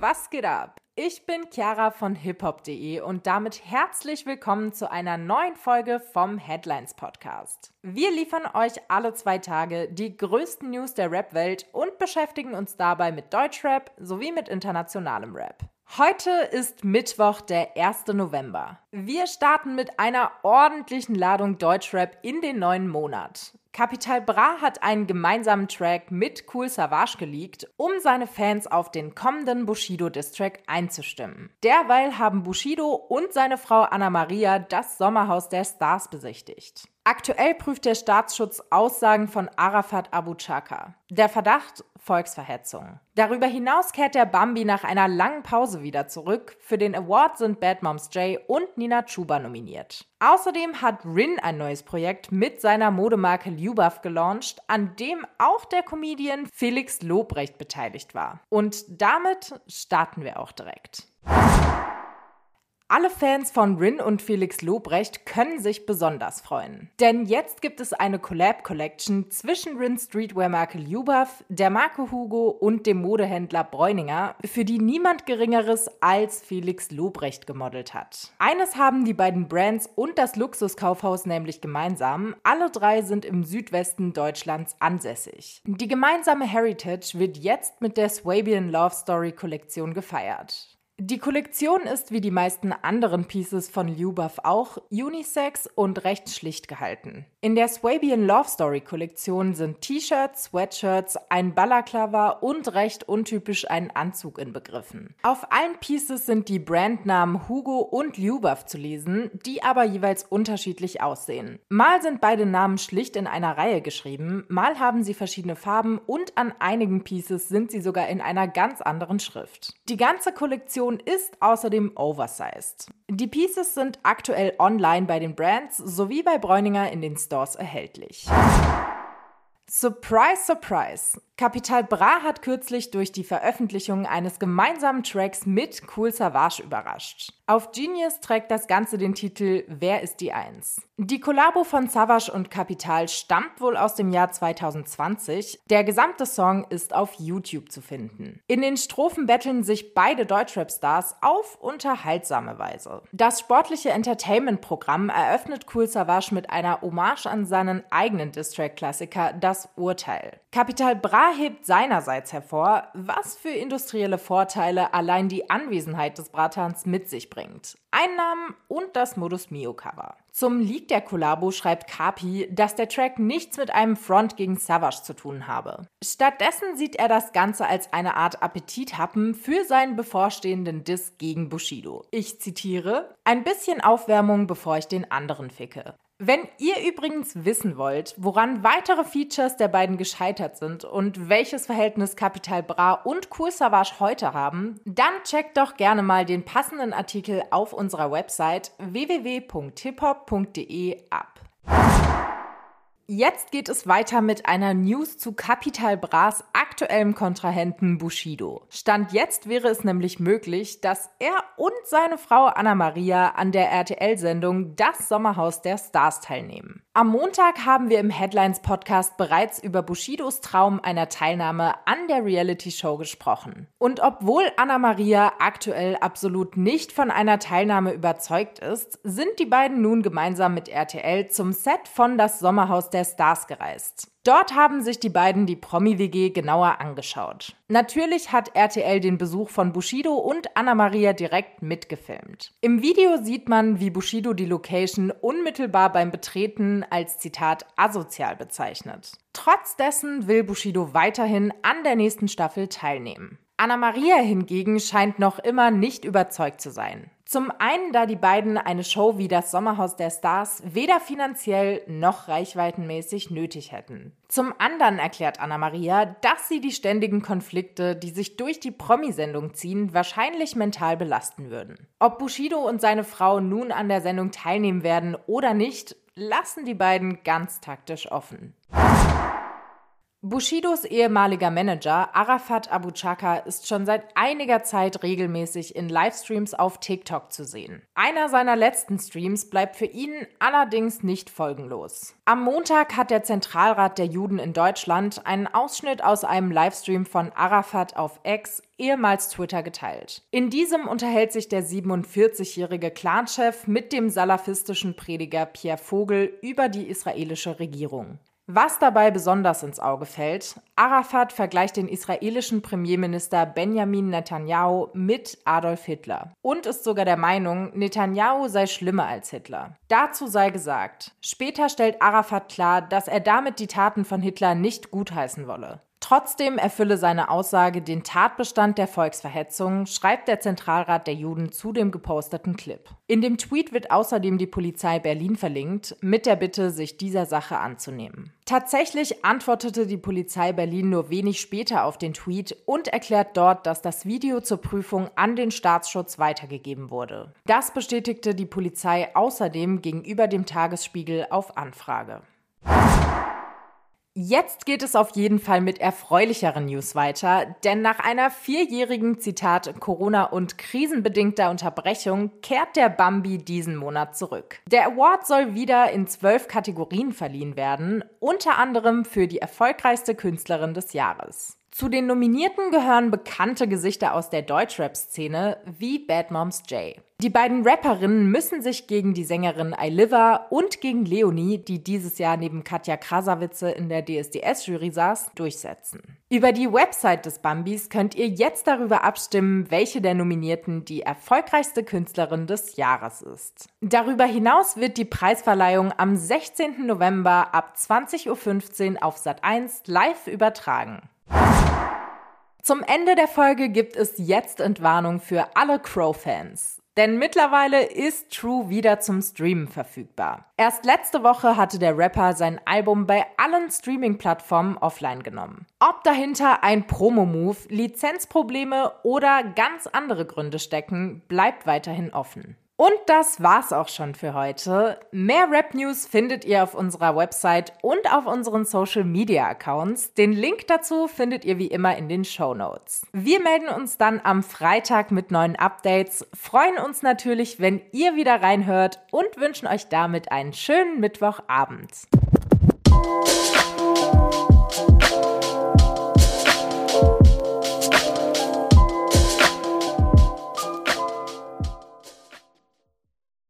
was geht ab? Ich bin Chiara von hiphop.de und damit herzlich willkommen zu einer neuen Folge vom Headlines Podcast. Wir liefern euch alle zwei Tage die größten News der Rap-Welt und beschäftigen uns dabei mit Deutschrap sowie mit internationalem Rap. Heute ist Mittwoch, der 1. November. Wir starten mit einer ordentlichen Ladung Deutschrap in den neuen Monat. Capital Bra hat einen gemeinsamen Track mit Cool Savage geleakt, um seine Fans auf den kommenden Bushido-Distrack einzustimmen. Derweil haben Bushido und seine Frau Anna Maria das Sommerhaus der Stars besichtigt. Aktuell prüft der Staatsschutz Aussagen von Arafat Abu Chaka. Der Verdacht Volksverhetzung. Darüber hinaus kehrt der Bambi nach einer langen Pause wieder zurück. Für den Award sind Bad Moms J und Nina Chuba nominiert. Außerdem hat Rin ein neues Projekt mit seiner Modemarke Lubaf gelauncht, an dem auch der Comedian Felix Lobrecht beteiligt war. Und damit starten wir auch direkt. Alle Fans von Rin und Felix Lobrecht können sich besonders freuen. Denn jetzt gibt es eine Collab-Collection zwischen Rin Streetwear-Marke Lubaf, der Marke Hugo und dem Modehändler Bräuninger, für die niemand Geringeres als Felix Lobrecht gemodelt hat. Eines haben die beiden Brands und das Luxuskaufhaus nämlich gemeinsam. Alle drei sind im Südwesten Deutschlands ansässig. Die gemeinsame Heritage wird jetzt mit der Swabian Love Story Kollektion gefeiert. Die Kollektion ist wie die meisten anderen Pieces von Lyubov auch unisex und recht schlicht gehalten. In der Swabian Love Story Kollektion sind T-Shirts, Sweatshirts, ein Balaklava und recht untypisch ein Anzug inbegriffen. Auf allen Pieces sind die Brandnamen Hugo und Lyubov zu lesen, die aber jeweils unterschiedlich aussehen. Mal sind beide Namen schlicht in einer Reihe geschrieben, mal haben sie verschiedene Farben und an einigen Pieces sind sie sogar in einer ganz anderen Schrift. Die ganze Kollektion Kollektion ist außerdem oversized. Die Pieces sind aktuell online bei den Brands sowie bei Bräuninger in den Stores erhältlich. Surprise, surprise! Capital Bra hat kürzlich durch die Veröffentlichung eines gemeinsamen Tracks mit Cool Savage überrascht. Auf Genius trägt das Ganze den Titel Wer ist die Eins? Die Kollabo von Savage und Capital stammt wohl aus dem Jahr 2020. Der gesamte Song ist auf YouTube zu finden. In den Strophen betteln sich beide Deutschrap-Stars auf unterhaltsame Weise. Das sportliche Entertainment-Programm eröffnet Cool Savage mit einer Hommage an seinen eigenen Distrack-Klassiker Das Urteil. Capital Bra hebt seinerseits hervor, was für industrielle Vorteile allein die Anwesenheit des Bratans mit sich bringt. Einnahmen und das Modus Mio Cover. Zum Leak der Kollabo schreibt Kapi, dass der Track nichts mit einem Front gegen Savage zu tun habe. Stattdessen sieht er das Ganze als eine Art Appetithappen für seinen bevorstehenden Diss gegen Bushido. Ich zitiere: Ein bisschen Aufwärmung, bevor ich den anderen ficke. Wenn ihr übrigens wissen wollt, woran weitere Features der beiden gescheitert sind und welches Verhältnis Capital Bra und Cool Savage heute haben, dann checkt doch gerne mal den passenden Artikel auf unserer Website www.hiphop.de ab. Jetzt geht es weiter mit einer News zu Capital Bras aktuellem Kontrahenten Bushido. Stand jetzt wäre es nämlich möglich, dass er und seine Frau Anna Maria an der RTL-Sendung Das Sommerhaus der Stars teilnehmen. Am Montag haben wir im Headlines Podcast bereits über Bushidos Traum einer Teilnahme an der Reality Show gesprochen. Und obwohl Anna Maria aktuell absolut nicht von einer Teilnahme überzeugt ist, sind die beiden nun gemeinsam mit RTL zum Set von Das Sommerhaus der Stars gereist. Dort haben sich die beiden die Promi-WG genauer angeschaut. Natürlich hat RTL den Besuch von Bushido und Anna-Maria direkt mitgefilmt. Im Video sieht man, wie Bushido die Location unmittelbar beim Betreten als Zitat asozial bezeichnet. Trotz dessen will Bushido weiterhin an der nächsten Staffel teilnehmen. Anna-Maria hingegen scheint noch immer nicht überzeugt zu sein. Zum einen, da die beiden eine Show wie das Sommerhaus der Stars weder finanziell noch reichweitenmäßig nötig hätten. Zum anderen erklärt Anna-Maria, dass sie die ständigen Konflikte, die sich durch die Promi-Sendung ziehen, wahrscheinlich mental belasten würden. Ob Bushido und seine Frau nun an der Sendung teilnehmen werden oder nicht, lassen die beiden ganz taktisch offen. Bushidos ehemaliger Manager Arafat Abu Chaka ist schon seit einiger Zeit regelmäßig in Livestreams auf TikTok zu sehen. Einer seiner letzten Streams bleibt für ihn allerdings nicht folgenlos. Am Montag hat der Zentralrat der Juden in Deutschland einen Ausschnitt aus einem Livestream von Arafat auf X, ehemals Twitter, geteilt. In diesem unterhält sich der 47-jährige Clanchef mit dem salafistischen Prediger Pierre Vogel über die israelische Regierung. Was dabei besonders ins Auge fällt, Arafat vergleicht den israelischen Premierminister Benjamin Netanyahu mit Adolf Hitler und ist sogar der Meinung, Netanyahu sei schlimmer als Hitler. Dazu sei gesagt, später stellt Arafat klar, dass er damit die Taten von Hitler nicht gutheißen wolle. Trotzdem erfülle seine Aussage den Tatbestand der Volksverhetzung, schreibt der Zentralrat der Juden zu dem geposteten Clip. In dem Tweet wird außerdem die Polizei Berlin verlinkt, mit der Bitte, sich dieser Sache anzunehmen. Tatsächlich antwortete die Polizei Berlin nur wenig später auf den Tweet und erklärt dort, dass das Video zur Prüfung an den Staatsschutz weitergegeben wurde. Das bestätigte die Polizei außerdem gegenüber dem Tagesspiegel auf Anfrage. Jetzt geht es auf jeden Fall mit erfreulicheren News weiter, denn nach einer vierjährigen Zitat Corona- und krisenbedingter Unterbrechung kehrt der Bambi diesen Monat zurück. Der Award soll wieder in zwölf Kategorien verliehen werden, unter anderem für die erfolgreichste Künstlerin des Jahres. Zu den Nominierten gehören bekannte Gesichter aus der Deutschrap-Szene wie Bad Moms J. Die beiden Rapperinnen müssen sich gegen die Sängerin Ailiva und gegen Leonie, die dieses Jahr neben Katja Krasavice in der DSDS-Jury saß, durchsetzen. Über die Website des Bambis könnt ihr jetzt darüber abstimmen, welche der Nominierten die erfolgreichste Künstlerin des Jahres ist. Darüber hinaus wird die Preisverleihung am 16. November ab 20.15 Uhr auf Sat1 live übertragen. Zum Ende der Folge gibt es jetzt Entwarnung für alle Crow-Fans. Denn mittlerweile ist True wieder zum Streamen verfügbar. Erst letzte Woche hatte der Rapper sein Album bei allen Streaming-Plattformen offline genommen. Ob dahinter ein Promo-Move, Lizenzprobleme oder ganz andere Gründe stecken, bleibt weiterhin offen. Und das war's auch schon für heute. Mehr Rap News findet ihr auf unserer Website und auf unseren Social Media Accounts. Den Link dazu findet ihr wie immer in den Show Notes. Wir melden uns dann am Freitag mit neuen Updates, freuen uns natürlich, wenn ihr wieder reinhört und wünschen euch damit einen schönen Mittwochabend.